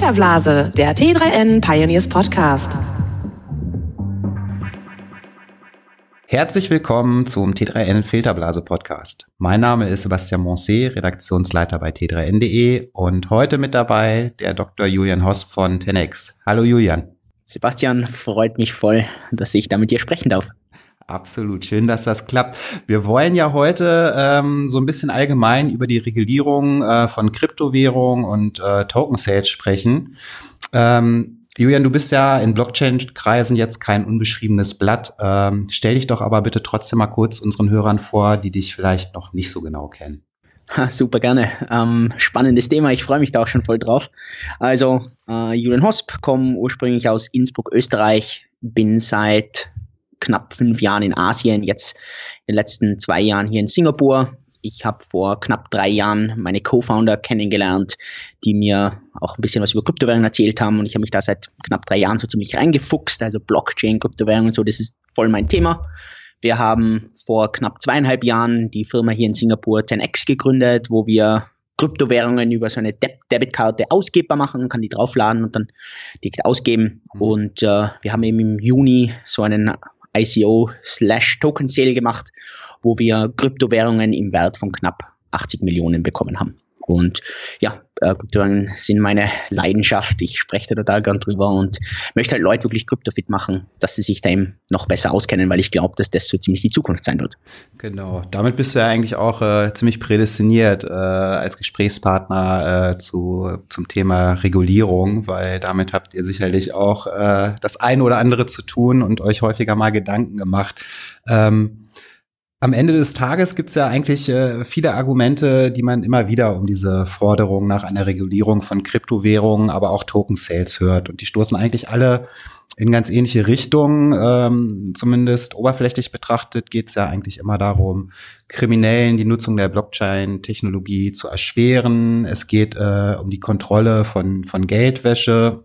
Filterblase, der T3N Pioneers Podcast. Herzlich willkommen zum T3N Filterblase Podcast. Mein Name ist Sebastian Moncé, Redaktionsleiter bei T3N.de und heute mit dabei der Dr. Julian Hosp von Tenex. Hallo Julian. Sebastian, freut mich voll, dass ich da mit dir sprechen darf. Absolut, schön, dass das klappt. Wir wollen ja heute ähm, so ein bisschen allgemein über die Regulierung äh, von Kryptowährung und äh, Token Sales sprechen. Ähm, Julian, du bist ja in Blockchain-Kreisen jetzt kein unbeschriebenes Blatt. Ähm, stell dich doch aber bitte trotzdem mal kurz unseren Hörern vor, die dich vielleicht noch nicht so genau kennen. Ha, super gerne. Ähm, spannendes Thema. Ich freue mich da auch schon voll drauf. Also, äh, Julian Hosp, komme ursprünglich aus Innsbruck, Österreich, bin seit knapp fünf Jahren in Asien, jetzt in den letzten zwei Jahren hier in Singapur. Ich habe vor knapp drei Jahren meine Co-Founder kennengelernt, die mir auch ein bisschen was über Kryptowährungen erzählt haben und ich habe mich da seit knapp drei Jahren so ziemlich reingefuchst, also Blockchain, Kryptowährungen und so, das ist voll mein Thema. Wir haben vor knapp zweieinhalb Jahren die Firma hier in Singapur 10x gegründet, wo wir Kryptowährungen über so eine De Debitkarte ausgebbar machen, kann die draufladen und dann direkt ausgeben. Mhm. Und äh, wir haben eben im Juni so einen ICO slash Token Sale gemacht, wo wir Kryptowährungen im Wert von knapp 80 Millionen bekommen haben. Und ja, Kryptowährungen sind meine Leidenschaft. Ich spreche da total gern drüber und möchte halt Leute wirklich kryptofit machen, dass sie sich da eben noch besser auskennen, weil ich glaube, dass das so ziemlich die Zukunft sein wird. Genau, damit bist du ja eigentlich auch äh, ziemlich prädestiniert äh, als Gesprächspartner äh, zu, zum Thema Regulierung, weil damit habt ihr sicherlich auch äh, das eine oder andere zu tun und euch häufiger mal Gedanken gemacht. Ähm, am Ende des Tages gibt es ja eigentlich äh, viele Argumente, die man immer wieder um diese Forderung nach einer Regulierung von Kryptowährungen, aber auch Token Sales hört. Und die stoßen eigentlich alle in ganz ähnliche Richtungen. Ähm, zumindest oberflächlich betrachtet geht es ja eigentlich immer darum, Kriminellen die Nutzung der Blockchain-Technologie zu erschweren. Es geht äh, um die Kontrolle von, von Geldwäsche.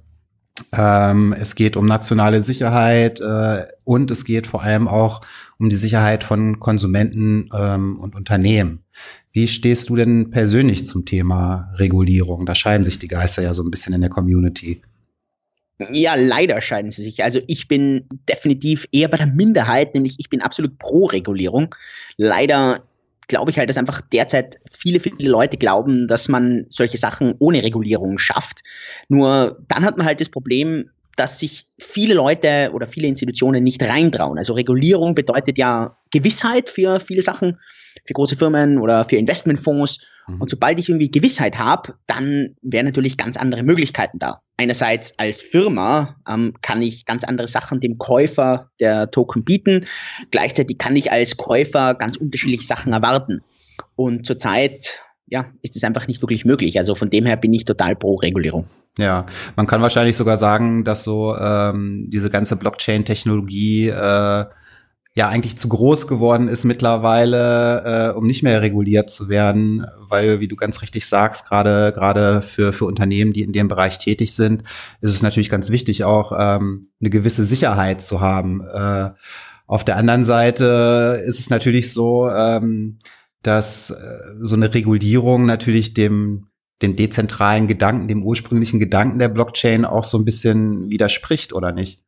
Ähm, es geht um nationale Sicherheit äh, und es geht vor allem auch um die Sicherheit von Konsumenten ähm, und Unternehmen. Wie stehst du denn persönlich zum Thema Regulierung? Da scheiden sich die Geister ja so ein bisschen in der Community. Ja, leider scheiden sie sich. Also ich bin definitiv eher bei der Minderheit, nämlich ich bin absolut pro Regulierung. Leider glaube ich halt, dass einfach derzeit viele, viele Leute glauben, dass man solche Sachen ohne Regulierung schafft. Nur dann hat man halt das Problem, dass sich viele Leute oder viele Institutionen nicht reintrauen. Also Regulierung bedeutet ja Gewissheit für viele Sachen, für große Firmen oder für Investmentfonds. Mhm. Und sobald ich irgendwie Gewissheit habe, dann wären natürlich ganz andere Möglichkeiten da. Einerseits als Firma ähm, kann ich ganz andere Sachen dem Käufer der Token bieten. Gleichzeitig kann ich als Käufer ganz unterschiedliche Sachen erwarten. Und zurzeit ja, ist es einfach nicht wirklich möglich. Also von dem her bin ich total pro Regulierung. Ja, man kann wahrscheinlich sogar sagen, dass so ähm, diese ganze Blockchain-Technologie äh, ja eigentlich zu groß geworden ist mittlerweile, äh, um nicht mehr reguliert zu werden, weil, wie du ganz richtig sagst, gerade gerade für für Unternehmen, die in dem Bereich tätig sind, ist es natürlich ganz wichtig, auch ähm, eine gewisse Sicherheit zu haben. Äh, auf der anderen Seite ist es natürlich so, ähm, dass äh, so eine Regulierung natürlich dem dem dezentralen Gedanken, dem ursprünglichen Gedanken der Blockchain auch so ein bisschen widerspricht, oder nicht?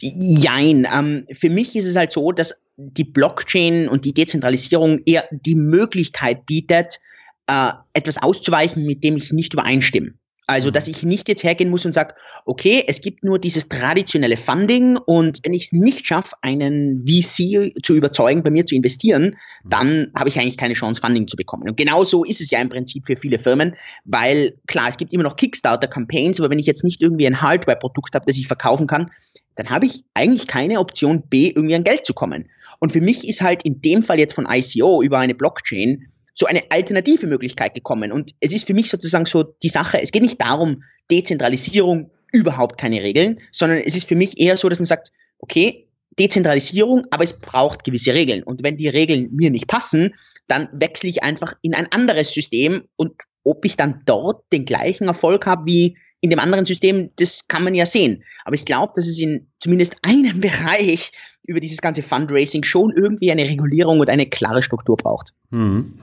Jein. Ähm, für mich ist es halt so, dass die Blockchain und die Dezentralisierung eher die Möglichkeit bietet, äh, etwas auszuweichen, mit dem ich nicht übereinstimme. Also, dass ich nicht jetzt hergehen muss und sage, okay, es gibt nur dieses traditionelle Funding und wenn ich es nicht schaffe, einen VC zu überzeugen, bei mir zu investieren, dann habe ich eigentlich keine Chance, Funding zu bekommen. Und genau so ist es ja im Prinzip für viele Firmen, weil klar, es gibt immer noch Kickstarter-Campaigns, aber wenn ich jetzt nicht irgendwie ein Hardware-Produkt habe, das ich verkaufen kann, dann habe ich eigentlich keine Option B, irgendwie an Geld zu kommen. Und für mich ist halt in dem Fall jetzt von ICO über eine Blockchain so eine alternative Möglichkeit gekommen. Und es ist für mich sozusagen so die Sache, es geht nicht darum, Dezentralisierung, überhaupt keine Regeln, sondern es ist für mich eher so, dass man sagt, okay, Dezentralisierung, aber es braucht gewisse Regeln. Und wenn die Regeln mir nicht passen, dann wechsle ich einfach in ein anderes System und ob ich dann dort den gleichen Erfolg habe wie in dem anderen System, das kann man ja sehen. Aber ich glaube, dass es in zumindest einem Bereich über dieses ganze Fundraising schon irgendwie eine Regulierung und eine klare Struktur braucht. Hm.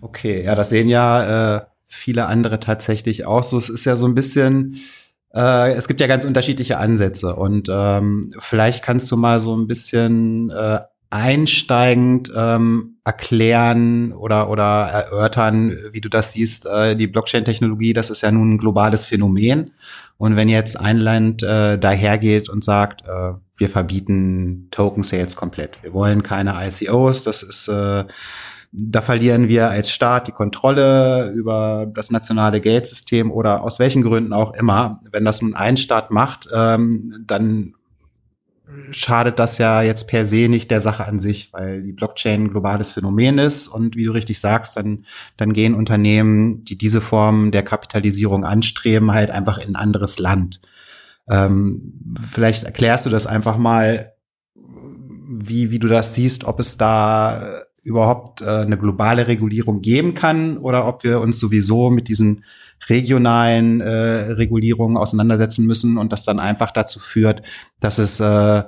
Okay, ja, das sehen ja äh, viele andere tatsächlich auch so. Es ist ja so ein bisschen, äh, es gibt ja ganz unterschiedliche Ansätze und ähm, vielleicht kannst du mal so ein bisschen äh, einsteigend ähm, erklären oder oder erörtern, wie du das siehst. Äh, die Blockchain-Technologie, das ist ja nun ein globales Phänomen. Und wenn jetzt ein Land äh, dahergeht und sagt, äh, wir verbieten Token Sales komplett, wir wollen keine ICOs, das ist äh, da verlieren wir als Staat die Kontrolle über das nationale Geldsystem oder aus welchen Gründen auch immer. Wenn das nun ein Staat macht, ähm, dann schadet das ja jetzt per se nicht der Sache an sich, weil die Blockchain ein globales Phänomen ist und wie du richtig sagst, dann, dann gehen Unternehmen, die diese Form der Kapitalisierung anstreben, halt einfach in ein anderes Land. Ähm, vielleicht erklärst du das einfach mal, wie, wie du das siehst, ob es da überhaupt äh, eine globale Regulierung geben kann oder ob wir uns sowieso mit diesen regionalen äh, Regulierungen auseinandersetzen müssen und das dann einfach dazu führt, dass es äh,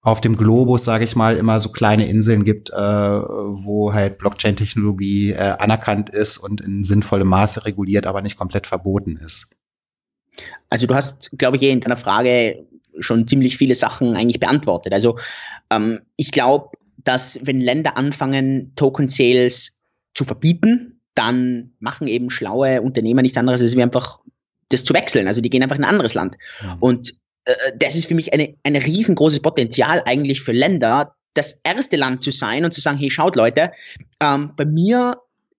auf dem Globus, sage ich mal, immer so kleine Inseln gibt, wo halt Blockchain-Technologie anerkannt ist und in sinnvollem Maße reguliert, aber nicht komplett verboten ist. Also du hast, glaube ich, in deiner Frage schon ziemlich viele Sachen eigentlich beantwortet. Also ähm, ich glaube, dass wenn Länder anfangen, Token Sales zu verbieten, dann machen eben schlaue Unternehmer nichts anderes, als wie einfach das zu wechseln. Also die gehen einfach in ein anderes Land. Ja. Und äh, das ist für mich eine, ein riesengroßes Potenzial eigentlich für Länder, das erste Land zu sein und zu sagen, hey, schaut Leute, ähm, bei mir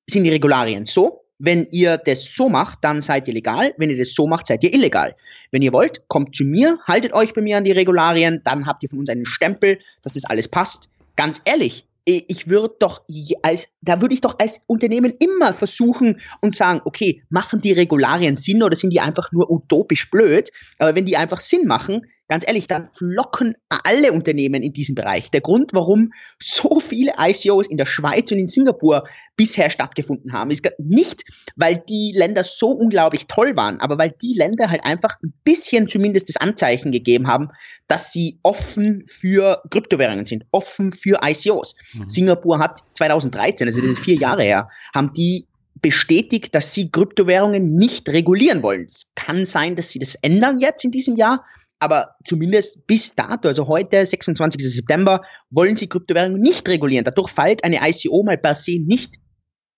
sind die Regularien so, wenn ihr das so macht, dann seid ihr legal. Wenn ihr das so macht, seid ihr illegal. Wenn ihr wollt, kommt zu mir, haltet euch bei mir an die Regularien, dann habt ihr von uns einen Stempel, dass das alles passt. Ganz ehrlich, ich würde doch als, da würde ich doch als Unternehmen immer versuchen und sagen, okay, machen die Regularien Sinn oder sind die einfach nur utopisch blöd? Aber wenn die einfach Sinn machen, ganz ehrlich, dann flocken alle Unternehmen in diesem Bereich. Der Grund, warum so viele ICOs in der Schweiz und in Singapur bisher stattgefunden haben, ist nicht, weil die Länder so unglaublich toll waren, aber weil die Länder halt einfach ein bisschen zumindest das Anzeichen gegeben haben, dass sie offen für Kryptowährungen sind, offen für ICOs. Mhm. Singapur hat 2013, also das ist vier Jahre her, haben die bestätigt, dass sie Kryptowährungen nicht regulieren wollen. Es kann sein, dass sie das ändern jetzt in diesem Jahr, aber zumindest bis dato, also heute, 26. September, wollen sie Kryptowährungen nicht regulieren. Dadurch fällt eine ICO mal per se nicht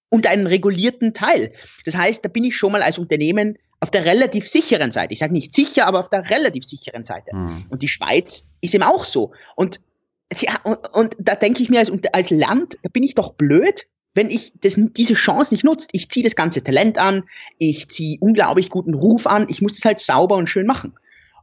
unter einen regulierten Teil. Das heißt, da bin ich schon mal als Unternehmen auf der relativ sicheren Seite. Ich sage nicht sicher, aber auf der relativ sicheren Seite. Mhm. Und die Schweiz ist eben auch so. Und, ja, und, und da denke ich mir als, als Land, da bin ich doch blöd, wenn ich das, diese Chance nicht nutze. Ich ziehe das ganze Talent an, ich ziehe unglaublich guten Ruf an, ich muss das halt sauber und schön machen.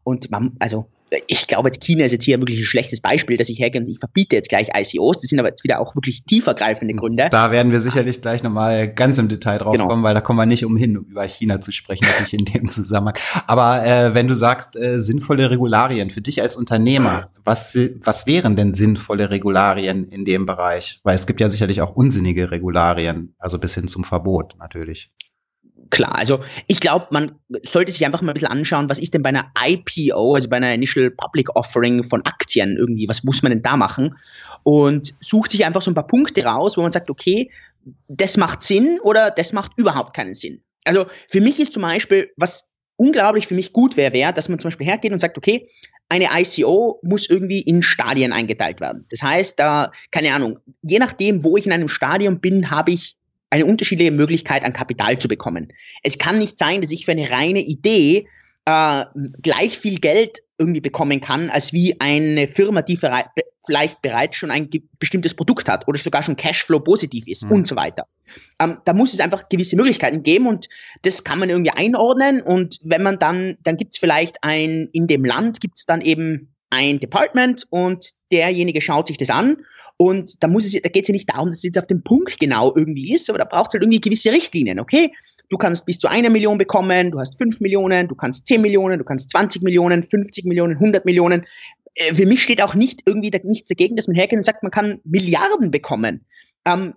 Und man, also ich glaube, jetzt China ist jetzt hier wirklich ein schlechtes Beispiel, dass ich hergehe und ich verbiete jetzt gleich ICOs. Das sind aber jetzt wieder auch wirklich tiefergreifende Gründe. Da werden wir sicherlich gleich nochmal ganz im Detail drauf genau. kommen, weil da kommen wir nicht umhin, über China zu sprechen, natürlich in dem Zusammenhang. Aber äh, wenn du sagst, äh, sinnvolle Regularien für dich als Unternehmer, was, was wären denn sinnvolle Regularien in dem Bereich? Weil es gibt ja sicherlich auch unsinnige Regularien, also bis hin zum Verbot natürlich klar. Also ich glaube, man sollte sich einfach mal ein bisschen anschauen, was ist denn bei einer IPO, also bei einer Initial Public Offering von Aktien irgendwie, was muss man denn da machen? Und sucht sich einfach so ein paar Punkte raus, wo man sagt, okay, das macht Sinn oder das macht überhaupt keinen Sinn. Also für mich ist zum Beispiel, was unglaublich für mich gut wäre, wäre, dass man zum Beispiel hergeht und sagt, okay, eine ICO muss irgendwie in Stadien eingeteilt werden. Das heißt, da, keine Ahnung, je nachdem, wo ich in einem Stadion bin, habe ich eine unterschiedliche Möglichkeit an Kapital zu bekommen. Es kann nicht sein, dass ich für eine reine Idee äh, gleich viel Geld irgendwie bekommen kann, als wie eine Firma, die vielleicht bereits schon ein bestimmtes Produkt hat oder sogar schon Cashflow positiv ist mhm. und so weiter. Ähm, da muss es einfach gewisse Möglichkeiten geben und das kann man irgendwie einordnen und wenn man dann, dann gibt es vielleicht ein, in dem Land gibt es dann eben ein Department und derjenige schaut sich das an und da muss es, da geht es ja nicht darum, dass es jetzt auf dem Punkt genau irgendwie ist, aber da braucht es halt irgendwie gewisse Richtlinien, okay? Du kannst bis zu einer Million bekommen, du hast fünf Millionen, du kannst zehn Millionen, du kannst 20 Millionen, 50 Millionen, 100 Millionen. Äh, für mich steht auch nicht irgendwie da, nichts dagegen, dass man hergeht und sagt, man kann Milliarden bekommen. Ähm,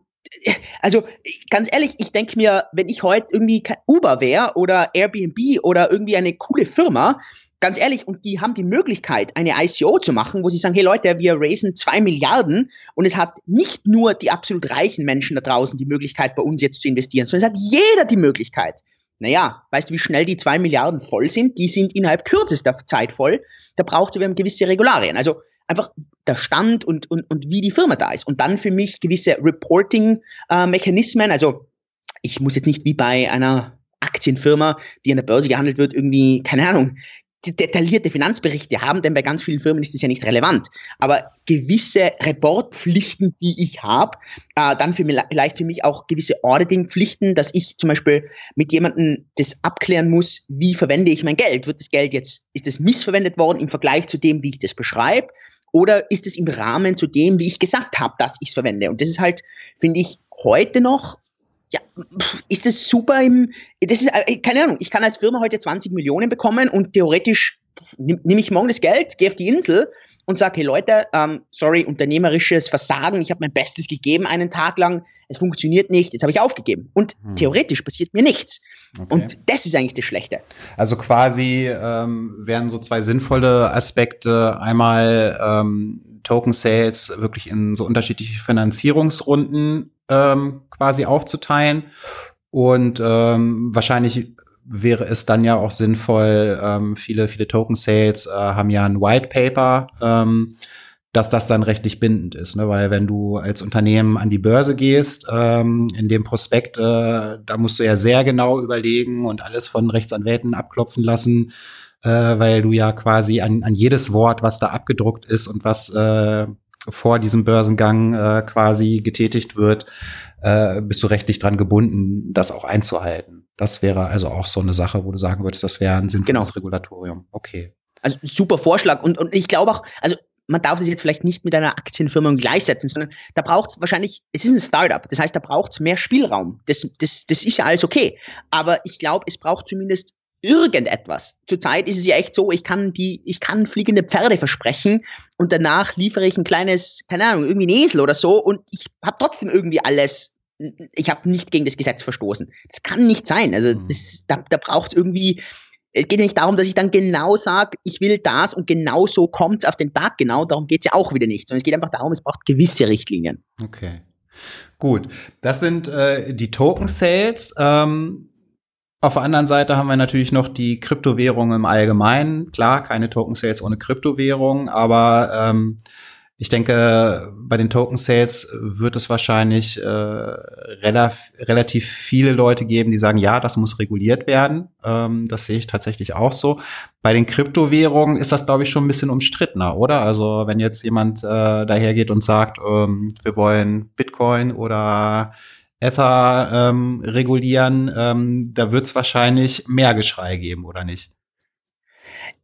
also ganz ehrlich, ich denke mir, wenn ich heute irgendwie Uber wäre oder Airbnb oder irgendwie eine coole Firma, ganz ehrlich, und die haben die Möglichkeit, eine ICO zu machen, wo sie sagen, hey Leute, wir raisen zwei Milliarden und es hat nicht nur die absolut reichen Menschen da draußen die Möglichkeit, bei uns jetzt zu investieren, sondern es hat jeder die Möglichkeit. Naja, weißt du, wie schnell die zwei Milliarden voll sind? Die sind innerhalb kürzester Zeit voll. Da braucht es gewisse Regularien. Also einfach der Stand und, und, und wie die Firma da ist. Und dann für mich gewisse Reporting-Mechanismen. Also ich muss jetzt nicht wie bei einer Aktienfirma, die an der Börse gehandelt wird, irgendwie, keine Ahnung, detaillierte Finanzberichte haben, denn bei ganz vielen Firmen ist das ja nicht relevant. Aber gewisse Reportpflichten, die ich habe, äh, dann für, vielleicht für mich auch gewisse Auditing-Pflichten, dass ich zum Beispiel mit jemandem das abklären muss, wie verwende ich mein Geld? Wird das Geld jetzt, ist es missverwendet worden im Vergleich zu dem, wie ich das beschreibe? Oder ist es im Rahmen zu dem, wie ich gesagt habe, dass ich es verwende? Und das ist halt, finde ich, heute noch ja, ist das super im, das ist, äh, keine Ahnung, ich kann als Firma heute 20 Millionen bekommen und theoretisch nehme ich morgen das Geld, gehe auf die Insel und sage, hey Leute, ähm, sorry, unternehmerisches Versagen, ich habe mein Bestes gegeben einen Tag lang, es funktioniert nicht, jetzt habe ich aufgegeben. Und hm. theoretisch passiert mir nichts. Okay. Und das ist eigentlich das Schlechte. Also quasi ähm, wären so zwei sinnvolle Aspekte. Einmal ähm, Token Sales wirklich in so unterschiedliche Finanzierungsrunden ähm, quasi aufzuteilen. Und ähm, wahrscheinlich wäre es dann ja auch sinnvoll, ähm, viele, viele Token Sales äh, haben ja ein White Paper, ähm, dass das dann rechtlich bindend ist, ne? weil wenn du als Unternehmen an die Börse gehst, ähm, in dem Prospekt, äh, da musst du ja sehr genau überlegen und alles von Rechtsanwälten abklopfen lassen, äh, weil du ja quasi an, an jedes Wort, was da abgedruckt ist und was äh, vor diesem Börsengang äh, quasi getätigt wird, äh, bist du rechtlich dran gebunden, das auch einzuhalten. Das wäre also auch so eine Sache, wo du sagen würdest, das wäre ein sinnvolles genau. Regulatorium. Okay. Also super Vorschlag. Und, und ich glaube auch, also man darf es jetzt vielleicht nicht mit einer Aktienfirma gleichsetzen, sondern da braucht es wahrscheinlich, es ist ein Startup, das heißt, da braucht es mehr Spielraum. Das, das, das ist ja alles okay. Aber ich glaube, es braucht zumindest irgendetwas. Zurzeit ist es ja echt so, ich kann die, ich kann fliegende Pferde versprechen und danach liefere ich ein kleines, keine Ahnung, irgendwie ein Esel oder so und ich habe trotzdem irgendwie alles, ich habe nicht gegen das Gesetz verstoßen. Das kann nicht sein. Also mhm. das, da, da braucht es irgendwie, es geht ja nicht darum, dass ich dann genau sage, ich will das und genau so kommt es auf den Tag genau, darum geht es ja auch wieder nicht, sondern es geht einfach darum, es braucht gewisse Richtlinien. Okay. Gut, das sind äh, die Token Sales. Ähm auf der anderen Seite haben wir natürlich noch die Kryptowährung im Allgemeinen. Klar, keine Token Sales ohne Kryptowährung, aber ähm, ich denke, bei den Token Sales wird es wahrscheinlich äh, relativ, relativ viele Leute geben, die sagen, ja, das muss reguliert werden. Ähm, das sehe ich tatsächlich auch so. Bei den Kryptowährungen ist das, glaube ich, schon ein bisschen umstrittener, oder? Also wenn jetzt jemand äh, dahergeht und sagt, ähm, wir wollen Bitcoin oder Ether ähm, regulieren, ähm, da wird es wahrscheinlich mehr Geschrei geben, oder nicht?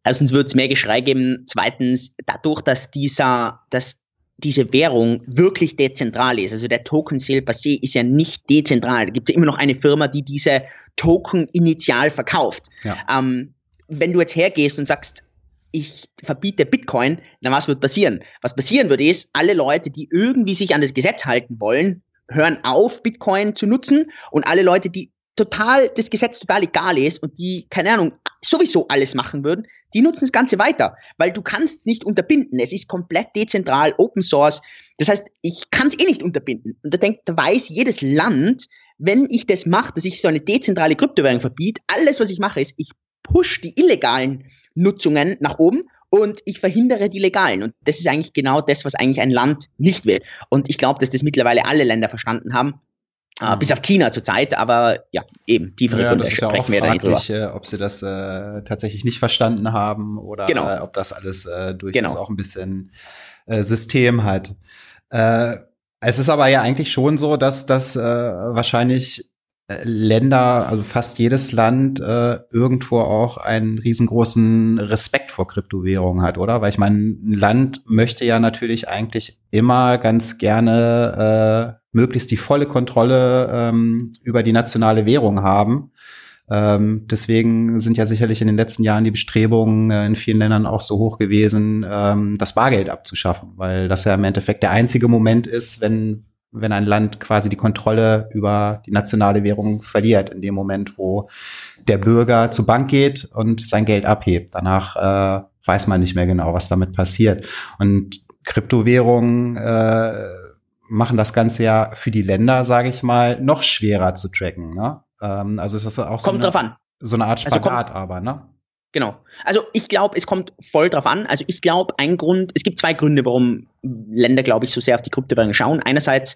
Erstens wird es mehr Geschrei geben. Zweitens, dadurch, dass dieser, dass diese Währung wirklich dezentral ist, also der Token Sale per se ist ja nicht dezentral. Da gibt es ja immer noch eine Firma, die diese Token initial verkauft. Ja. Ähm, wenn du jetzt hergehst und sagst, ich verbiete Bitcoin, dann was wird passieren? Was passieren wird ist, alle Leute, die irgendwie sich an das Gesetz halten wollen, hören auf, Bitcoin zu nutzen und alle Leute, die total das Gesetz total egal ist und die, keine Ahnung, sowieso alles machen würden, die nutzen das Ganze weiter, weil du kannst es nicht unterbinden. Es ist komplett dezentral, Open Source. Das heißt, ich kann es eh nicht unterbinden. Und da denkt, da weiß jedes Land, wenn ich das mache, dass ich so eine dezentrale Kryptowährung verbiete, alles, was ich mache, ist, ich push die illegalen Nutzungen nach oben und ich verhindere die legalen. Und das ist eigentlich genau das, was eigentlich ein Land nicht will. Und ich glaube, dass das mittlerweile alle Länder verstanden haben. Uh, bis auf China zurzeit, aber ja, eben, tiefere ja, Gründe das ist ja auch fraglich, äh, ob sie das äh, tatsächlich nicht verstanden haben oder genau. äh, ob das alles äh, durchaus genau. auch ein bisschen äh, System hat. Äh, es ist aber ja eigentlich schon so, dass das äh, wahrscheinlich Länder, also fast jedes Land äh, irgendwo auch einen riesengroßen Respekt vor Kryptowährungen hat, oder? Weil ich meine, ein Land möchte ja natürlich eigentlich immer ganz gerne äh, möglichst die volle Kontrolle ähm, über die nationale Währung haben. Ähm, deswegen sind ja sicherlich in den letzten Jahren die Bestrebungen äh, in vielen Ländern auch so hoch gewesen, ähm, das Bargeld abzuschaffen, weil das ja im Endeffekt der einzige Moment ist, wenn wenn ein Land quasi die Kontrolle über die nationale Währung verliert, in dem Moment, wo der Bürger zur Bank geht und sein Geld abhebt. Danach äh, weiß man nicht mehr genau, was damit passiert. Und Kryptowährungen äh, machen das Ganze ja für die Länder, sage ich mal, noch schwerer zu tracken. Ne? Ähm, also ist das auch kommt so, eine, so eine Art Spagat, also kommt, aber, ne? Genau. Also ich glaube, es kommt voll drauf an. Also ich glaube, ein Grund, es gibt zwei Gründe, warum Länder, glaube ich, so sehr auf die Kryptowährungen schauen. Einerseits,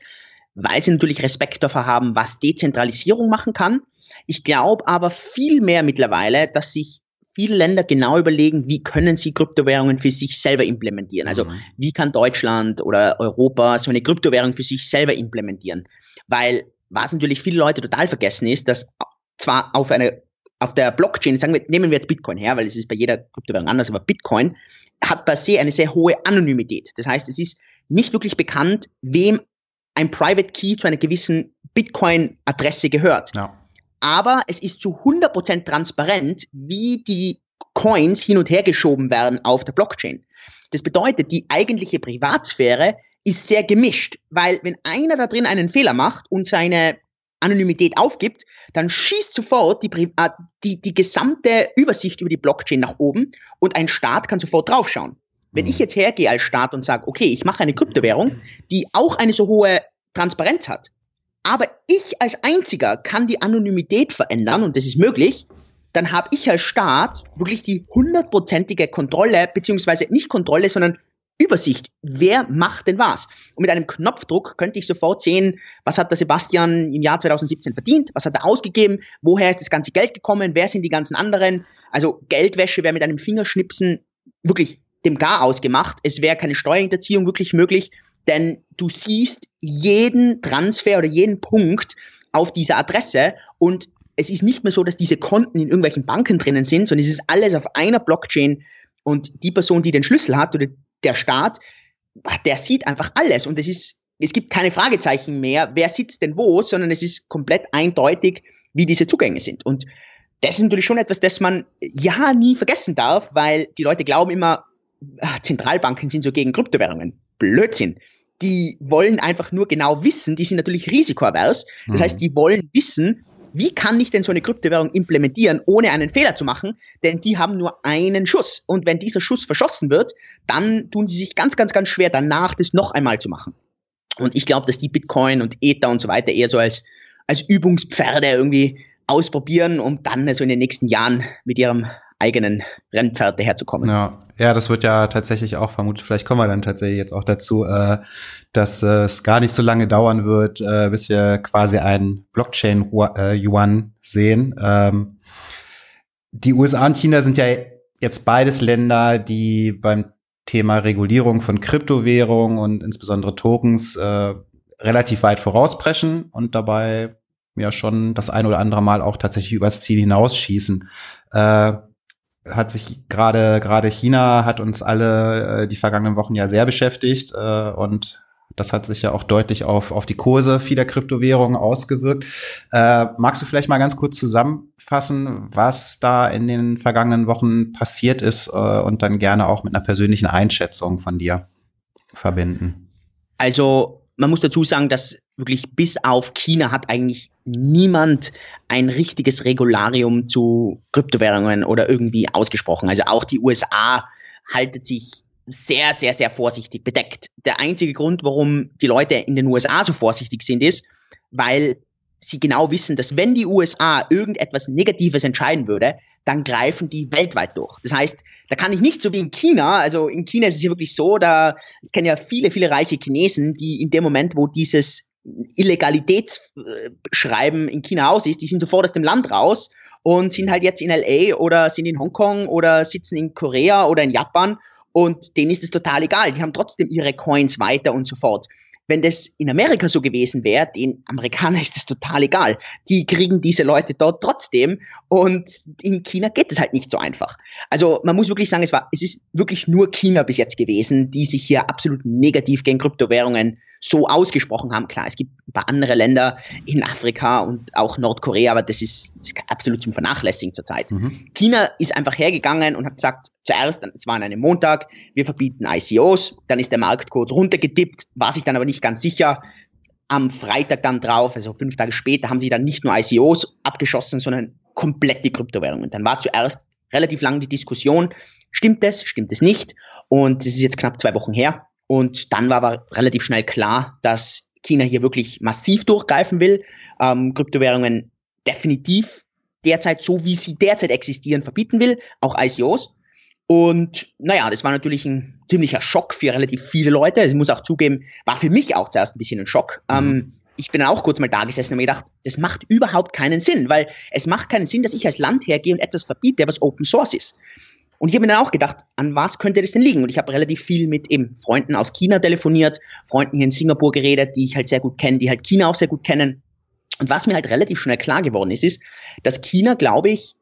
weil sie natürlich Respekt davor haben, was Dezentralisierung machen kann. Ich glaube aber viel mehr mittlerweile, dass sich viele Länder genau überlegen, wie können sie Kryptowährungen für sich selber implementieren. Also mhm. wie kann Deutschland oder Europa so eine Kryptowährung für sich selber implementieren? Weil was natürlich viele Leute total vergessen ist, dass zwar auf eine auf der Blockchain, sagen wir, nehmen wir jetzt Bitcoin her, weil es ist bei jeder Kryptowährung anders, aber Bitcoin hat per se eine sehr hohe Anonymität. Das heißt, es ist nicht wirklich bekannt, wem ein Private Key zu einer gewissen Bitcoin-Adresse gehört. Ja. Aber es ist zu 100% transparent, wie die Coins hin und her geschoben werden auf der Blockchain. Das bedeutet, die eigentliche Privatsphäre ist sehr gemischt, weil wenn einer da drin einen Fehler macht und seine Anonymität aufgibt, dann schießt sofort die, äh, die, die gesamte Übersicht über die Blockchain nach oben und ein Staat kann sofort draufschauen. Wenn ich mhm. jetzt hergehe als Staat und sage, okay, ich mache eine Kryptowährung, die auch eine so hohe Transparenz hat, aber ich als einziger kann die Anonymität verändern und das ist möglich, dann habe ich als Staat wirklich die hundertprozentige Kontrolle, beziehungsweise nicht Kontrolle, sondern Übersicht, wer macht denn was? Und mit einem Knopfdruck könnte ich sofort sehen, was hat der Sebastian im Jahr 2017 verdient, was hat er ausgegeben, woher ist das ganze Geld gekommen, wer sind die ganzen anderen. Also Geldwäsche wäre mit einem Fingerschnipsen wirklich dem Gar ausgemacht. Es wäre keine Steuerhinterziehung wirklich möglich, denn du siehst jeden Transfer oder jeden Punkt auf dieser Adresse und es ist nicht mehr so, dass diese Konten in irgendwelchen Banken drinnen sind, sondern es ist alles auf einer Blockchain und die Person, die den Schlüssel hat oder der Staat, der sieht einfach alles und es ist, es gibt keine Fragezeichen mehr, wer sitzt denn wo, sondern es ist komplett eindeutig, wie diese Zugänge sind. Und das ist natürlich schon etwas, das man ja nie vergessen darf, weil die Leute glauben immer, ach, Zentralbanken sind so gegen Kryptowährungen. Blödsinn. Die wollen einfach nur genau wissen, die sind natürlich risikoavers. Das mhm. heißt, die wollen wissen, wie kann ich denn so eine Kryptowährung implementieren, ohne einen Fehler zu machen? Denn die haben nur einen Schuss. Und wenn dieser Schuss verschossen wird, dann tun sie sich ganz, ganz, ganz schwer, danach das noch einmal zu machen. Und ich glaube, dass die Bitcoin und Ether und so weiter eher so als, als Übungspferde irgendwie ausprobieren, um dann also in den nächsten Jahren mit ihrem eigenen Rennpferd daherzukommen. Ja, ja, das wird ja tatsächlich auch vermutet. Vielleicht kommen wir dann tatsächlich jetzt auch dazu, äh, dass äh, es gar nicht so lange dauern wird, äh, bis wir quasi einen Blockchain-Yuan sehen. Ähm, die USA und China sind ja jetzt beides Länder, die beim Thema Regulierung von Kryptowährungen und insbesondere Tokens äh, relativ weit vorauspreschen und dabei ja schon das ein oder andere Mal auch tatsächlich übers Ziel hinausschießen. Äh, hat sich gerade gerade China hat uns alle äh, die vergangenen Wochen ja sehr beschäftigt äh, und das hat sich ja auch deutlich auf, auf die Kurse vieler Kryptowährungen ausgewirkt. Äh, magst du vielleicht mal ganz kurz zusammenfassen, was da in den vergangenen Wochen passiert ist äh, und dann gerne auch mit einer persönlichen Einschätzung von dir verbinden? Also man muss dazu sagen, dass wirklich bis auf China hat eigentlich niemand ein richtiges Regularium zu Kryptowährungen oder irgendwie ausgesprochen. Also auch die USA haltet sich sehr, sehr, sehr vorsichtig bedeckt. Der einzige Grund, warum die Leute in den USA so vorsichtig sind, ist, weil sie genau wissen, dass wenn die USA irgendetwas Negatives entscheiden würde, dann greifen die weltweit durch. Das heißt, da kann ich nicht so wie in China, also in China ist es ja wirklich so, da, ich kenne ja viele, viele reiche Chinesen, die in dem Moment, wo dieses Illegalitätsschreiben in China aus ist, die sind sofort aus dem Land raus und sind halt jetzt in LA oder sind in Hongkong oder sitzen in Korea oder in Japan und denen ist es total egal. Die haben trotzdem ihre Coins weiter und so fort. Wenn das in Amerika so gewesen wäre, den Amerikanern ist das total egal. Die kriegen diese Leute dort trotzdem und in China geht es halt nicht so einfach. Also man muss wirklich sagen, es war, es ist wirklich nur China bis jetzt gewesen, die sich hier absolut negativ gegen Kryptowährungen so ausgesprochen haben. Klar, es gibt ein paar andere Länder in Afrika und auch Nordkorea, aber das ist, das ist absolut zum Vernachlässigen zurzeit. Mhm. China ist einfach hergegangen und hat gesagt, zuerst, es war an einem Montag, wir verbieten ICOs, dann ist der Markt kurz runtergedippt, war sich dann aber nicht ganz sicher, am Freitag dann drauf, also fünf Tage später, haben sie dann nicht nur ICOs abgeschossen, sondern komplett die Kryptowährungen. Dann war zuerst relativ lang die Diskussion, stimmt es, stimmt es nicht? Und es ist jetzt knapp zwei Wochen her. Und dann war aber relativ schnell klar, dass China hier wirklich massiv durchgreifen will, ähm, Kryptowährungen definitiv derzeit so, wie sie derzeit existieren, verbieten will, auch ICOs. Und naja, das war natürlich ein ziemlicher Schock für relativ viele Leute. Also ich muss auch zugeben, war für mich auch zuerst ein bisschen ein Schock. Mhm. Ähm, ich bin auch kurz mal da gesessen und mir gedacht, das macht überhaupt keinen Sinn, weil es macht keinen Sinn, dass ich als Land hergehe und etwas verbiete, was Open Source ist. Und ich habe mir dann auch gedacht, an was könnte das denn liegen? Und ich habe relativ viel mit eben Freunden aus China telefoniert, Freunden hier in Singapur geredet, die ich halt sehr gut kenne, die halt China auch sehr gut kennen. Und was mir halt relativ schnell klar geworden ist, ist, dass China, glaube ich,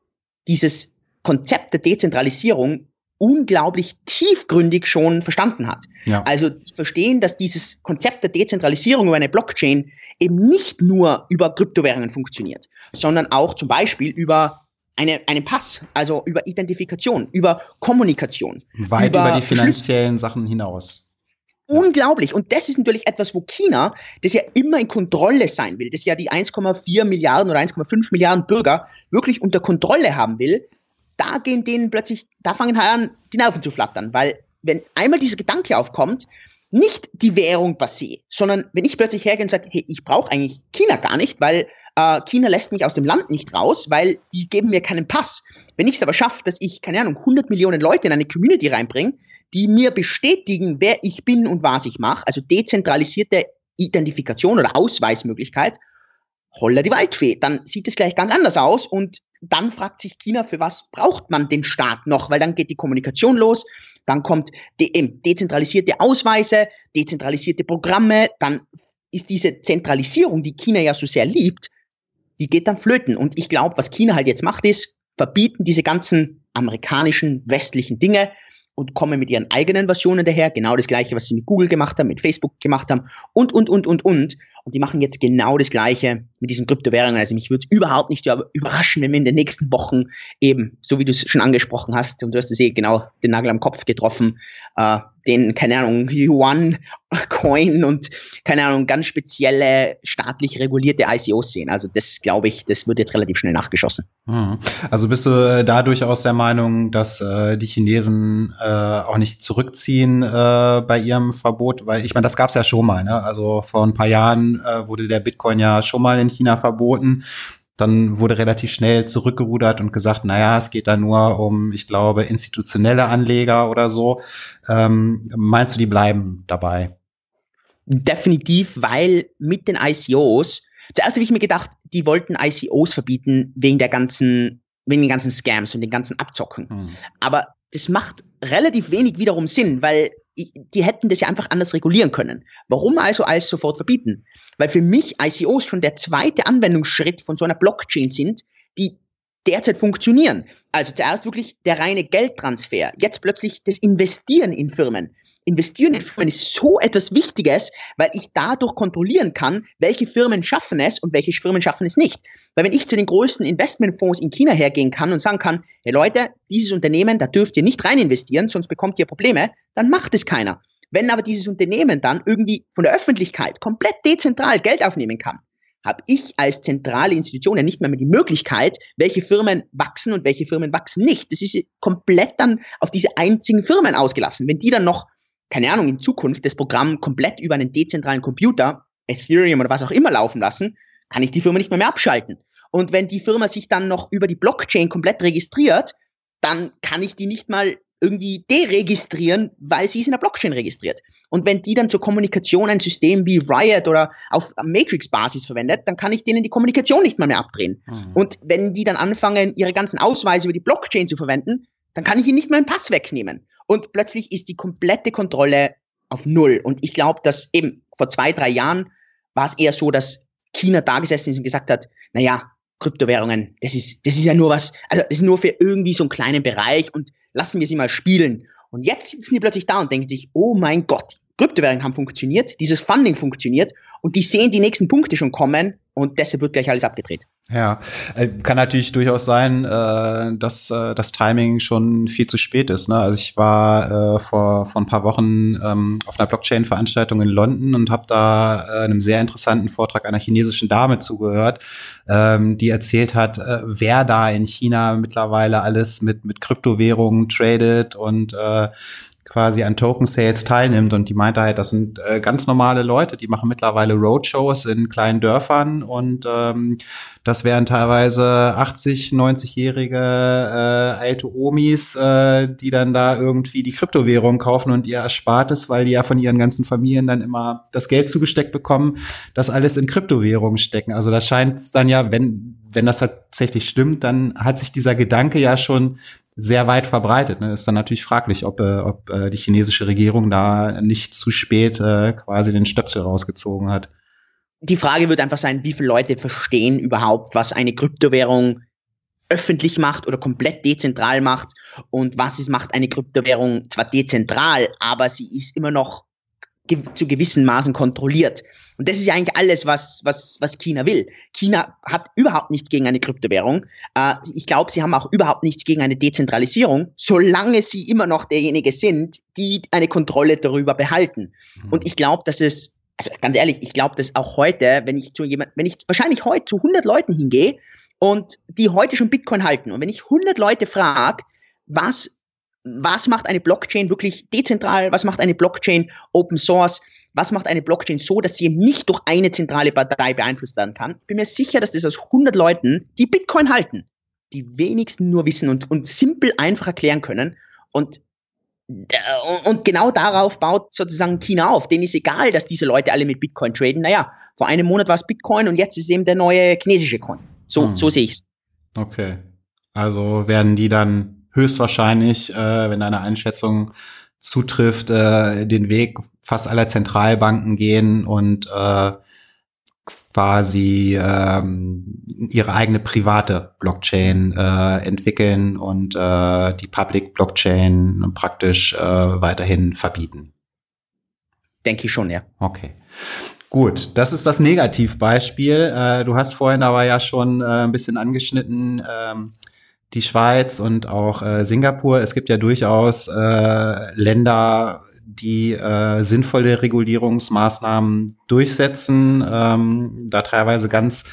dieses Konzept der Dezentralisierung unglaublich tiefgründig schon verstanden hat. Ja. Also die verstehen, dass dieses Konzept der Dezentralisierung über eine Blockchain eben nicht nur über Kryptowährungen funktioniert, sondern auch zum Beispiel über eine, einen Pass, also über Identifikation, über Kommunikation. Weit über, über die finanziellen Sachen hinaus. Unglaublich. Und das ist natürlich etwas, wo China, das ja immer in Kontrolle sein will, das ja die 1,4 Milliarden oder 1,5 Milliarden Bürger wirklich unter Kontrolle haben will, da gehen denen plötzlich, da fangen halt an, die Nerven zu flattern, weil wenn einmal dieser Gedanke aufkommt, nicht die Währung per sondern wenn ich plötzlich hergehe und sage, hey, ich brauche eigentlich China gar nicht, weil äh, China lässt mich aus dem Land nicht raus, weil die geben mir keinen Pass. Wenn ich es aber schaffe, dass ich, keine Ahnung, 100 Millionen Leute in eine Community reinbringe, die mir bestätigen, wer ich bin und was ich mache, also dezentralisierte Identifikation oder Ausweismöglichkeit, holla die Waldfee, dann sieht es gleich ganz anders aus und dann fragt sich China, für was braucht man den Staat noch? Weil dann geht die Kommunikation los, dann kommt de dezentralisierte Ausweise, dezentralisierte Programme, dann ist diese Zentralisierung, die China ja so sehr liebt, die geht dann flöten. Und ich glaube, was China halt jetzt macht, ist, verbieten diese ganzen amerikanischen, westlichen Dinge und kommen mit ihren eigenen Versionen daher. Genau das gleiche, was sie mit Google gemacht haben, mit Facebook gemacht haben und, und, und, und, und. Und die machen jetzt genau das Gleiche mit diesen Kryptowährungen. Also mich würde es überhaupt nicht überraschen, wenn wir in den nächsten Wochen eben, so wie du es schon angesprochen hast, und du hast es eh genau den Nagel am Kopf getroffen, äh, den, keine Ahnung, Yuan-Coin und, keine Ahnung, ganz spezielle staatlich regulierte ICOs sehen. Also das, glaube ich, das wird jetzt relativ schnell nachgeschossen. Mhm. Also bist du äh, da durchaus der Meinung, dass äh, die Chinesen äh, auch nicht zurückziehen äh, bei ihrem Verbot? Weil ich meine, das gab es ja schon mal. Ne? Also vor ein paar Jahren äh, wurde der Bitcoin ja schon mal in China verboten. Dann wurde relativ schnell zurückgerudert und gesagt, naja, es geht da nur um, ich glaube, institutionelle Anleger oder so. Ähm, meinst du, die bleiben dabei? Definitiv, weil mit den ICOs, zuerst habe ich mir gedacht, die wollten ICOs verbieten wegen der ganzen, wegen den ganzen Scams und den ganzen Abzocken. Hm. Aber das macht relativ wenig wiederum Sinn, weil die hätten das ja einfach anders regulieren können. Warum also alles sofort verbieten? Weil für mich ICOs schon der zweite Anwendungsschritt von so einer Blockchain sind, die derzeit funktionieren. Also zuerst wirklich der reine Geldtransfer, jetzt plötzlich das Investieren in Firmen. Investieren in Firmen ist so etwas Wichtiges, weil ich dadurch kontrollieren kann, welche Firmen schaffen es und welche Firmen schaffen es nicht. Weil wenn ich zu den größten Investmentfonds in China hergehen kann und sagen kann, hey Leute, dieses Unternehmen, da dürft ihr nicht rein investieren, sonst bekommt ihr Probleme, dann macht es keiner. Wenn aber dieses Unternehmen dann irgendwie von der Öffentlichkeit komplett dezentral Geld aufnehmen kann, habe ich als zentrale Institution ja nicht mehr, mehr die Möglichkeit, welche Firmen wachsen und welche Firmen wachsen nicht. Das ist komplett dann auf diese einzigen Firmen ausgelassen. Wenn die dann noch keine Ahnung, in Zukunft das Programm komplett über einen dezentralen Computer, Ethereum oder was auch immer laufen lassen, kann ich die Firma nicht mehr, mehr abschalten. Und wenn die Firma sich dann noch über die Blockchain komplett registriert, dann kann ich die nicht mal irgendwie deregistrieren, weil sie ist in der Blockchain registriert. Und wenn die dann zur Kommunikation ein System wie Riot oder auf Matrix-Basis verwendet, dann kann ich denen die Kommunikation nicht mal mehr abdrehen. Mhm. Und wenn die dann anfangen, ihre ganzen Ausweise über die Blockchain zu verwenden, dann kann ich ihnen nicht mal einen Pass wegnehmen und plötzlich ist die komplette Kontrolle auf Null. Und ich glaube, dass eben vor zwei, drei Jahren war es eher so, dass China da gesessen ist und gesagt hat, naja, Kryptowährungen, das ist, das ist ja nur was, also das ist nur für irgendwie so einen kleinen Bereich und lassen wir sie mal spielen. Und jetzt sitzen die plötzlich da und denken sich, oh mein Gott, Kryptowährungen haben funktioniert, dieses Funding funktioniert und die sehen die nächsten Punkte schon kommen und deshalb wird gleich alles abgedreht. Ja, äh, kann natürlich durchaus sein, äh, dass äh, das Timing schon viel zu spät ist. Ne? Also ich war vor, vor ein paar Wochen ähm, auf einer Blockchain-Veranstaltung in London und habe da einem sehr interessanten Vortrag einer chinesischen Dame zugehört, ähm, die erzählt hat, wer da in China mittlerweile alles mit, mit Kryptowährungen tradet und quasi an Token Sales teilnimmt und die meinte halt, das sind äh, ganz normale Leute, die machen mittlerweile Roadshows in kleinen Dörfern und ähm, das wären teilweise 80, 90-jährige äh, alte Omis, äh, die dann da irgendwie die Kryptowährung kaufen und ihr Erspartes, weil die ja von ihren ganzen Familien dann immer das Geld zugesteckt bekommen, das alles in Kryptowährungen stecken. Also da scheint es dann ja, wenn wenn das tatsächlich stimmt, dann hat sich dieser Gedanke ja schon sehr weit verbreitet. Ne? Ist dann natürlich fraglich, ob, äh, ob äh, die chinesische Regierung da nicht zu spät äh, quasi den Stöpsel rausgezogen hat. Die Frage wird einfach sein, wie viele Leute verstehen überhaupt, was eine Kryptowährung öffentlich macht oder komplett dezentral macht und was es macht eine Kryptowährung zwar dezentral, aber sie ist immer noch zu gewissen Maßen kontrolliert. Und das ist ja eigentlich alles, was, was, was China will. China hat überhaupt nichts gegen eine Kryptowährung. Äh, ich glaube, sie haben auch überhaupt nichts gegen eine Dezentralisierung, solange sie immer noch derjenige sind, die eine Kontrolle darüber behalten. Mhm. Und ich glaube, dass es, also ganz ehrlich, ich glaube, dass auch heute, wenn ich zu jemand, wenn ich wahrscheinlich heute zu 100 Leuten hingehe und die heute schon Bitcoin halten und wenn ich 100 Leute frage, was was macht eine Blockchain wirklich dezentral, was macht eine Blockchain Open Source, was macht eine Blockchain so, dass sie eben nicht durch eine zentrale Partei beeinflusst werden kann. Ich bin mir sicher, dass das aus 100 Leuten, die Bitcoin halten, die wenigsten nur wissen und, und simpel einfach erklären können. Und, äh, und genau darauf baut sozusagen China auf. Denen ist egal, dass diese Leute alle mit Bitcoin traden. Naja, vor einem Monat war es Bitcoin und jetzt ist eben der neue chinesische Coin. So, hm. so sehe ich's. Okay. Also werden die dann höchstwahrscheinlich, äh, wenn deine Einschätzung zutrifft, äh, den Weg fast aller Zentralbanken gehen und äh, quasi ähm, ihre eigene private Blockchain äh, entwickeln und äh, die Public Blockchain praktisch äh, weiterhin verbieten. Denke ich schon, ja. Okay. Gut, das ist das Negativbeispiel. Äh, du hast vorhin aber ja schon äh, ein bisschen angeschnitten, ähm, die Schweiz und auch äh, Singapur. Es gibt ja durchaus äh, Länder, die äh, sinnvolle Regulierungsmaßnahmen durchsetzen, ähm, da teilweise ganz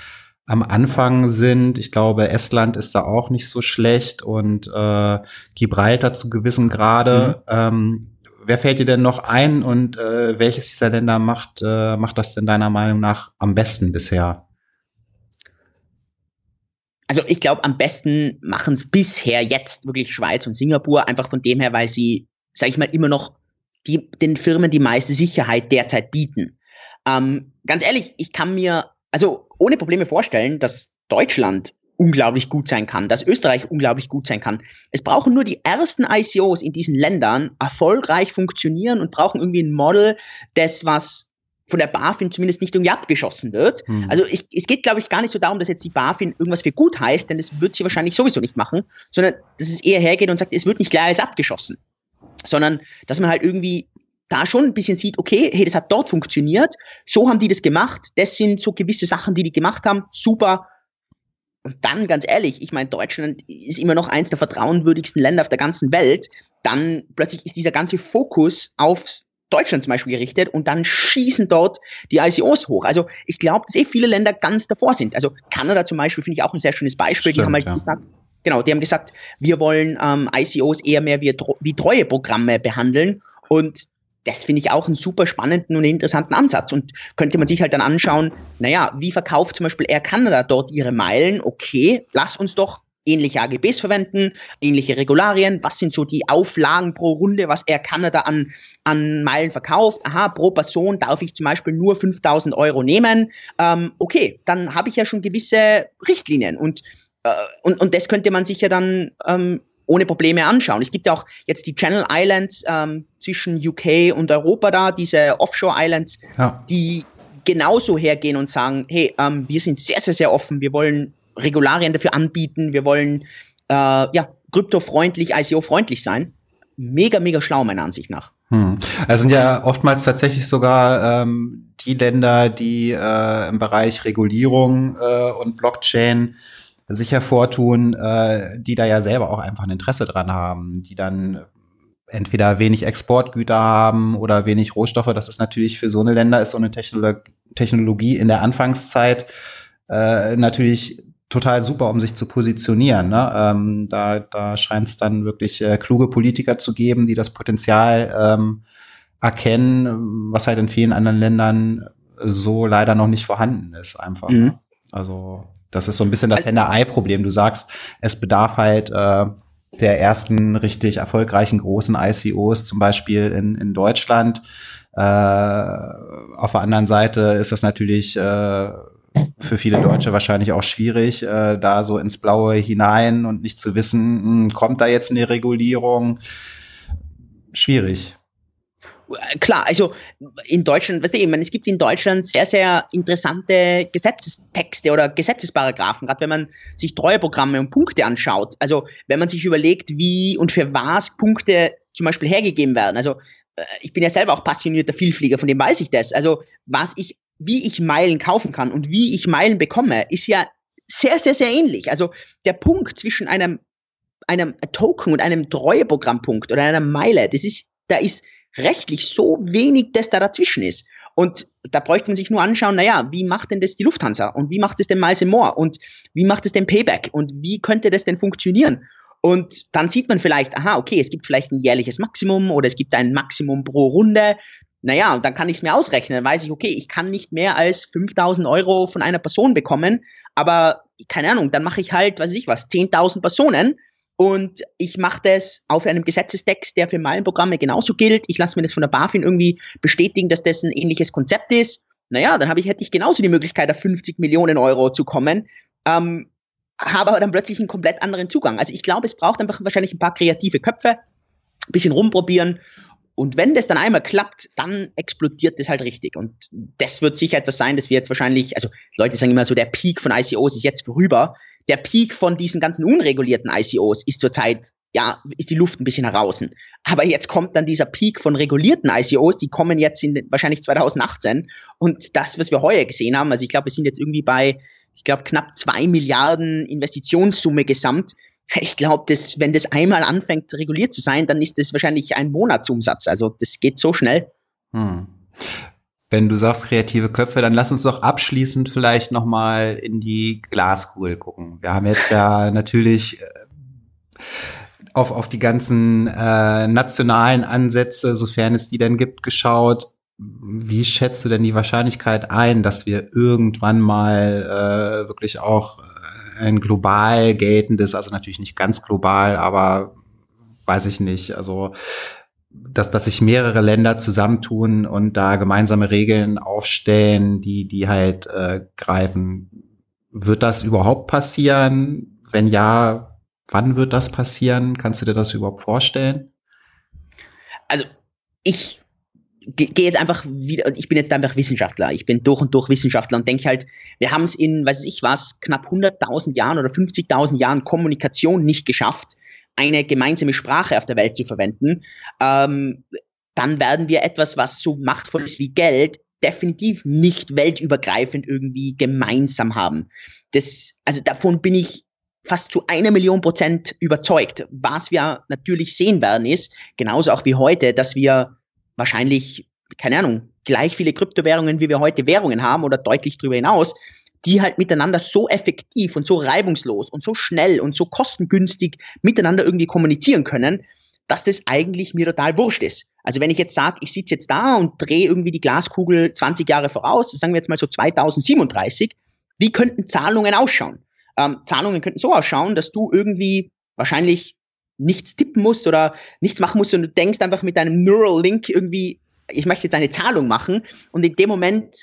am Anfang sind. Ich glaube, Estland ist da auch nicht so schlecht und äh, Gibraltar zu gewissem Grade. Mhm. Ähm, wer fällt dir denn noch ein und äh, welches dieser Länder macht, äh, macht das denn deiner Meinung nach am besten bisher? Also ich glaube, am besten machen es bisher jetzt wirklich Schweiz und Singapur, einfach von dem her, weil sie, sag ich mal, immer noch die, den Firmen die meiste Sicherheit derzeit bieten. Ähm, ganz ehrlich, ich kann mir also ohne Probleme vorstellen, dass Deutschland unglaublich gut sein kann, dass Österreich unglaublich gut sein kann. Es brauchen nur die ersten ICOs in diesen Ländern erfolgreich funktionieren und brauchen irgendwie ein Model, das was von der BaFin zumindest nicht irgendwie abgeschossen wird. Hm. Also ich, es geht, glaube ich, gar nicht so darum, dass jetzt die BaFin irgendwas für gut heißt, denn das wird sie wahrscheinlich sowieso nicht machen, sondern dass es eher hergeht und sagt, es wird nicht gleich als abgeschossen. Sondern, dass man halt irgendwie da schon ein bisschen sieht, okay, hey, das hat dort funktioniert, so haben die das gemacht, das sind so gewisse Sachen, die die gemacht haben, super. Und dann, ganz ehrlich, ich meine, Deutschland ist immer noch eins der vertrauenwürdigsten Länder auf der ganzen Welt. Dann plötzlich ist dieser ganze Fokus auf Deutschland zum Beispiel gerichtet und dann schießen dort die ICOs hoch. Also ich glaube, dass eh viele Länder ganz davor sind. Also Kanada zum Beispiel finde ich auch ein sehr schönes Beispiel. Stimmt, die haben halt ja. gesagt, genau, die haben gesagt, wir wollen ähm, ICOs eher mehr wie, wie treue Programme behandeln und das finde ich auch einen super spannenden und interessanten Ansatz. Und könnte man sich halt dann anschauen, naja, wie verkauft zum Beispiel Air Canada dort ihre Meilen? Okay, lass uns doch ähnliche AGBs verwenden, ähnliche Regularien, was sind so die Auflagen pro Runde, was Air Canada an, an Meilen verkauft. Aha, pro Person darf ich zum Beispiel nur 5000 Euro nehmen. Ähm, okay, dann habe ich ja schon gewisse Richtlinien und, äh, und, und das könnte man sich ja dann ähm, ohne Probleme anschauen. Es gibt ja auch jetzt die Channel Islands ähm, zwischen UK und Europa da, diese Offshore Islands, ja. die genauso hergehen und sagen, hey, ähm, wir sind sehr, sehr, sehr offen, wir wollen Regularien dafür anbieten. Wir wollen äh, ja kryptofreundlich, ICO-freundlich sein. mega, mega schlau, meiner Ansicht nach. Hm. Es sind ja oftmals tatsächlich sogar ähm, die Länder, die äh, im Bereich Regulierung äh, und Blockchain sich hervortun, äh, die da ja selber auch einfach ein Interesse dran haben, die dann entweder wenig Exportgüter haben oder wenig Rohstoffe. Das ist natürlich für so eine Länder ist so eine Technolog Technologie in der Anfangszeit äh, natürlich total super, um sich zu positionieren. Ne? Ähm, da da scheint es dann wirklich äh, kluge Politiker zu geben, die das Potenzial ähm, erkennen, was halt in vielen anderen Ländern so leider noch nicht vorhanden ist, einfach. Mhm. Also das ist so ein bisschen das Henne-Ei-Problem. Du sagst, es bedarf halt äh, der ersten richtig erfolgreichen großen ICOs, zum Beispiel in, in Deutschland. Äh, auf der anderen Seite ist das natürlich äh, für viele Deutsche wahrscheinlich auch schwierig, äh, da so ins Blaue hinein und nicht zu wissen, mh, hm, kommt da jetzt eine Regulierung? Schwierig. Klar, also in Deutschland, weißt du, ich meine, es gibt in Deutschland sehr, sehr interessante Gesetzestexte oder Gesetzesparagraphen, gerade wenn man sich Treueprogramme und Punkte anschaut. Also wenn man sich überlegt, wie und für was Punkte zum Beispiel hergegeben werden. Also äh, ich bin ja selber auch passionierter Vielflieger, von dem weiß ich das. Also was ich wie ich Meilen kaufen kann und wie ich Meilen bekomme, ist ja sehr, sehr, sehr ähnlich. Also der Punkt zwischen einem, einem Token und einem Treueprogrammpunkt oder einer Meile, das ist, da ist rechtlich so wenig, das da dazwischen ist. Und da bräuchte man sich nur anschauen, naja, wie macht denn das die Lufthansa und wie macht es denn Miles More und wie macht es denn Payback und wie könnte das denn funktionieren? Und dann sieht man vielleicht, aha, okay, es gibt vielleicht ein jährliches Maximum oder es gibt ein Maximum pro Runde naja, und dann kann ich es mir ausrechnen. Dann weiß ich, okay, ich kann nicht mehr als 5000 Euro von einer Person bekommen, aber keine Ahnung, dann mache ich halt, weiß ich was, 10.000 Personen und ich mache das auf einem Gesetzestext, der für Meilenprogramme genauso gilt. Ich lasse mir das von der BaFin irgendwie bestätigen, dass das ein ähnliches Konzept ist. Naja, dann ich, hätte ich genauso die Möglichkeit, auf 50 Millionen Euro zu kommen. Ähm, habe aber dann plötzlich einen komplett anderen Zugang. Also ich glaube, es braucht einfach wahrscheinlich ein paar kreative Köpfe, bisschen rumprobieren und wenn das dann einmal klappt, dann explodiert das halt richtig. Und das wird sicher etwas sein, das wir jetzt wahrscheinlich, also Leute sagen immer so, der Peak von ICOs ist jetzt vorüber. Der Peak von diesen ganzen unregulierten ICOs ist zurzeit, ja, ist die Luft ein bisschen heraus. Aber jetzt kommt dann dieser Peak von regulierten ICOs, die kommen jetzt in wahrscheinlich 2018. Und das, was wir heuer gesehen haben, also ich glaube, wir sind jetzt irgendwie bei, ich glaube, knapp zwei Milliarden Investitionssumme gesamt ich glaube, dass wenn das einmal anfängt reguliert zu sein, dann ist das wahrscheinlich ein Monatsumsatz. Also das geht so schnell. Hm. Wenn du sagst kreative Köpfe, dann lass uns doch abschließend vielleicht noch mal in die Glaskugel gucken. Wir haben jetzt ja natürlich äh, auf, auf die ganzen äh, nationalen Ansätze, sofern es die denn gibt, geschaut. Wie schätzt du denn die Wahrscheinlichkeit ein, dass wir irgendwann mal äh, wirklich auch ein global geltendes, also natürlich nicht ganz global, aber weiß ich nicht, also dass, dass sich mehrere Länder zusammentun und da gemeinsame Regeln aufstellen, die, die halt äh, greifen. Wird das überhaupt passieren? Wenn ja, wann wird das passieren? Kannst du dir das überhaupt vorstellen? Also ich gehe jetzt einfach wieder, ich bin jetzt einfach Wissenschaftler, ich bin durch und durch Wissenschaftler und denke halt, wir haben es in, weiß ich was, knapp 100.000 Jahren oder 50.000 Jahren Kommunikation nicht geschafft, eine gemeinsame Sprache auf der Welt zu verwenden, ähm, dann werden wir etwas, was so machtvoll ist wie Geld, definitiv nicht weltübergreifend irgendwie gemeinsam haben. Das, also davon bin ich fast zu einer Million Prozent überzeugt. Was wir natürlich sehen werden ist, genauso auch wie heute, dass wir wahrscheinlich, keine Ahnung, gleich viele Kryptowährungen, wie wir heute Währungen haben oder deutlich darüber hinaus, die halt miteinander so effektiv und so reibungslos und so schnell und so kostengünstig miteinander irgendwie kommunizieren können, dass das eigentlich mir total wurscht ist. Also wenn ich jetzt sage, ich sitze jetzt da und drehe irgendwie die Glaskugel 20 Jahre voraus, sagen wir jetzt mal so 2037, wie könnten Zahlungen ausschauen? Ähm, Zahlungen könnten so ausschauen, dass du irgendwie wahrscheinlich nichts tippen musst oder nichts machen musst und du denkst einfach mit deinem Neural Link irgendwie, ich möchte jetzt eine Zahlung machen und in dem Moment,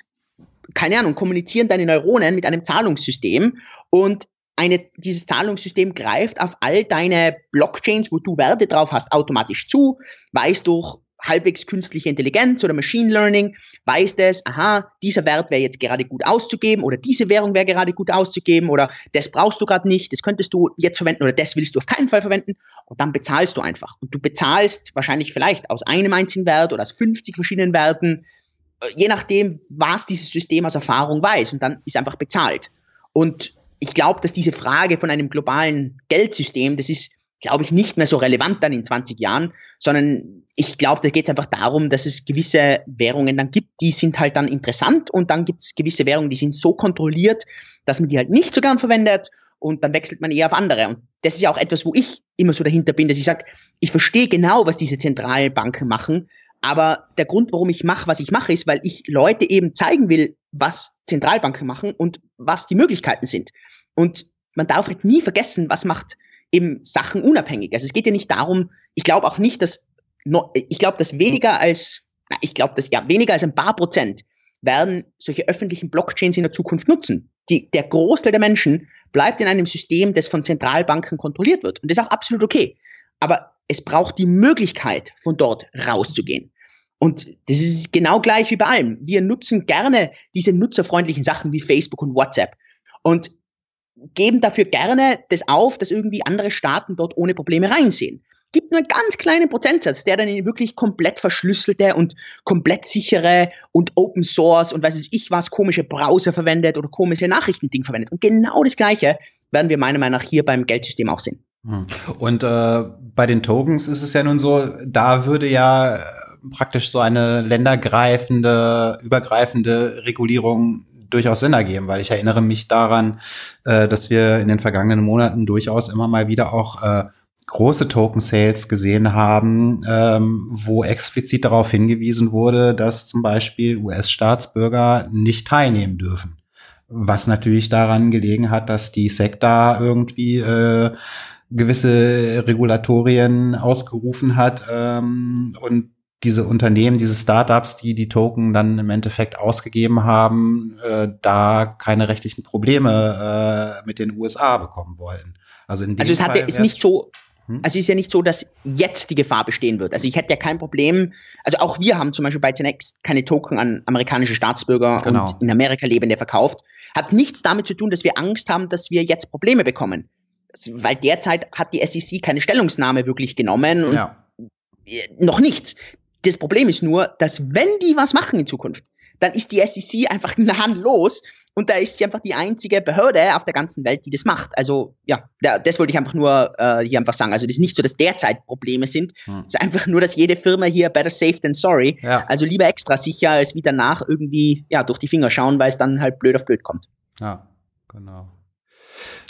keine Ahnung, kommunizieren deine Neuronen mit einem Zahlungssystem und eine, dieses Zahlungssystem greift auf all deine Blockchains, wo du Werte drauf hast, automatisch zu, weiß durch halbwegs künstliche Intelligenz oder Machine Learning weiß das, aha, dieser Wert wäre jetzt gerade gut auszugeben oder diese Währung wäre gerade gut auszugeben oder das brauchst du gerade nicht, das könntest du jetzt verwenden oder das willst du auf keinen Fall verwenden und dann bezahlst du einfach. Und du bezahlst wahrscheinlich vielleicht aus einem einzigen Wert oder aus 50 verschiedenen Werten, äh, je nachdem, was dieses System aus Erfahrung weiß und dann ist einfach bezahlt. Und ich glaube, dass diese Frage von einem globalen Geldsystem, das ist glaube ich, nicht mehr so relevant dann in 20 Jahren, sondern ich glaube, da geht es einfach darum, dass es gewisse Währungen dann gibt, die sind halt dann interessant und dann gibt es gewisse Währungen, die sind so kontrolliert, dass man die halt nicht so gern verwendet und dann wechselt man eher auf andere. Und das ist ja auch etwas, wo ich immer so dahinter bin, dass ich sage, ich verstehe genau, was diese Zentralbanken machen, aber der Grund, warum ich mache, was ich mache, ist, weil ich Leute eben zeigen will, was Zentralbanken machen und was die Möglichkeiten sind. Und man darf halt nie vergessen, was macht eben Sachen unabhängig. Also es geht ja nicht darum, ich glaube auch nicht, dass, ich glaube, dass weniger als, ich glaube, dass ja, weniger als ein paar Prozent werden solche öffentlichen Blockchains in der Zukunft nutzen. Die, der Großteil der Menschen bleibt in einem System, das von Zentralbanken kontrolliert wird. Und das ist auch absolut okay. Aber es braucht die Möglichkeit, von dort rauszugehen. Und das ist genau gleich wie bei allem. Wir nutzen gerne diese nutzerfreundlichen Sachen wie Facebook und WhatsApp. Und geben dafür gerne das auf, dass irgendwie andere Staaten dort ohne Probleme reinsehen. Gibt nur einen ganz kleinen Prozentsatz, der dann in wirklich komplett verschlüsselte und komplett sichere und Open Source und weiß ich was, komische Browser verwendet oder komische Nachrichtending verwendet. Und genau das Gleiche werden wir meiner Meinung nach hier beim Geldsystem auch sehen. Hm. Und äh, bei den Tokens ist es ja nun so, da würde ja praktisch so eine ländergreifende, übergreifende Regulierung durchaus Sinn ergeben, weil ich erinnere mich daran, äh, dass wir in den vergangenen Monaten durchaus immer mal wieder auch äh, große Token-Sales gesehen haben, ähm, wo explizit darauf hingewiesen wurde, dass zum Beispiel US-Staatsbürger nicht teilnehmen dürfen. Was natürlich daran gelegen hat, dass die da irgendwie äh, gewisse Regulatorien ausgerufen hat ähm, und diese Unternehmen, diese Startups, die die Token dann im Endeffekt ausgegeben haben, äh, da keine rechtlichen Probleme äh, mit den USA bekommen wollen. Also, in dem also es hat ist nicht so, hm? also es ist ja nicht so, dass jetzt die Gefahr bestehen wird. Also ich hätte ja kein Problem, also auch wir haben zum Beispiel bei Tenex keine Token an amerikanische Staatsbürger genau. und in Amerika lebende verkauft. Hat nichts damit zu tun, dass wir Angst haben, dass wir jetzt Probleme bekommen. Weil derzeit hat die SEC keine Stellungnahme wirklich genommen und ja. noch nichts. Das Problem ist nur, dass wenn die was machen in Zukunft, dann ist die SEC einfach gnadenlos und da ist sie einfach die einzige Behörde auf der ganzen Welt, die das macht. Also ja, das wollte ich einfach nur äh, hier einfach sagen. Also das ist nicht so, dass derzeit Probleme sind. Hm. Es ist einfach nur, dass jede Firma hier better safe than sorry. Ja. Also lieber extra sicher, als wie danach irgendwie ja durch die Finger schauen, weil es dann halt blöd auf blöd kommt. Ja, genau.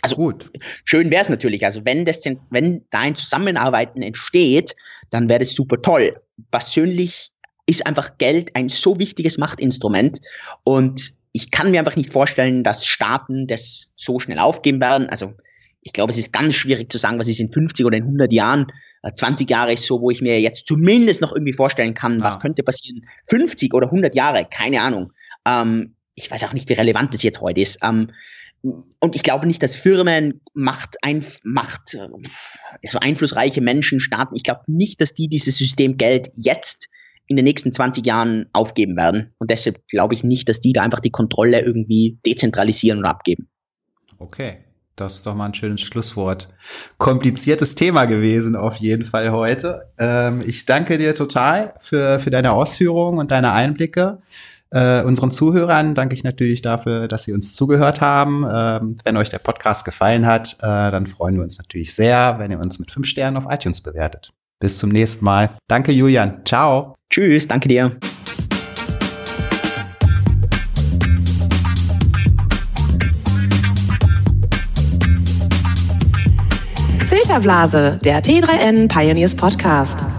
Also gut. Schön wäre es natürlich. Also wenn das, wenn da ein Zusammenarbeiten entsteht, dann wäre das super toll. Persönlich ist einfach Geld ein so wichtiges Machtinstrument und ich kann mir einfach nicht vorstellen, dass Staaten das so schnell aufgeben werden. Also ich glaube, es ist ganz schwierig zu sagen, was ist in 50 oder in 100 Jahren. 20 äh, Jahre ist so, wo ich mir jetzt zumindest noch irgendwie vorstellen kann, ja. was könnte passieren. 50 oder 100 Jahre, keine Ahnung. Ähm, ich weiß auch nicht, wie relevant das jetzt heute ist. Ähm, und ich glaube nicht, dass Firmen Macht, ein, Macht, also einflussreiche Menschen, Staaten, ich glaube nicht, dass die dieses System Geld jetzt in den nächsten 20 Jahren aufgeben werden. Und deshalb glaube ich nicht, dass die da einfach die Kontrolle irgendwie dezentralisieren oder abgeben. Okay. Das ist doch mal ein schönes Schlusswort. Kompliziertes Thema gewesen auf jeden Fall heute. Ähm, ich danke dir total für, für deine Ausführungen und deine Einblicke. Äh, unseren Zuhörern danke ich natürlich dafür, dass sie uns zugehört haben. Ähm, wenn euch der Podcast gefallen hat, äh, dann freuen wir uns natürlich sehr, wenn ihr uns mit fünf Sternen auf iTunes bewertet. Bis zum nächsten Mal. Danke, Julian. Ciao. Tschüss, danke dir. Filterblase, der T3N Pioneers Podcast.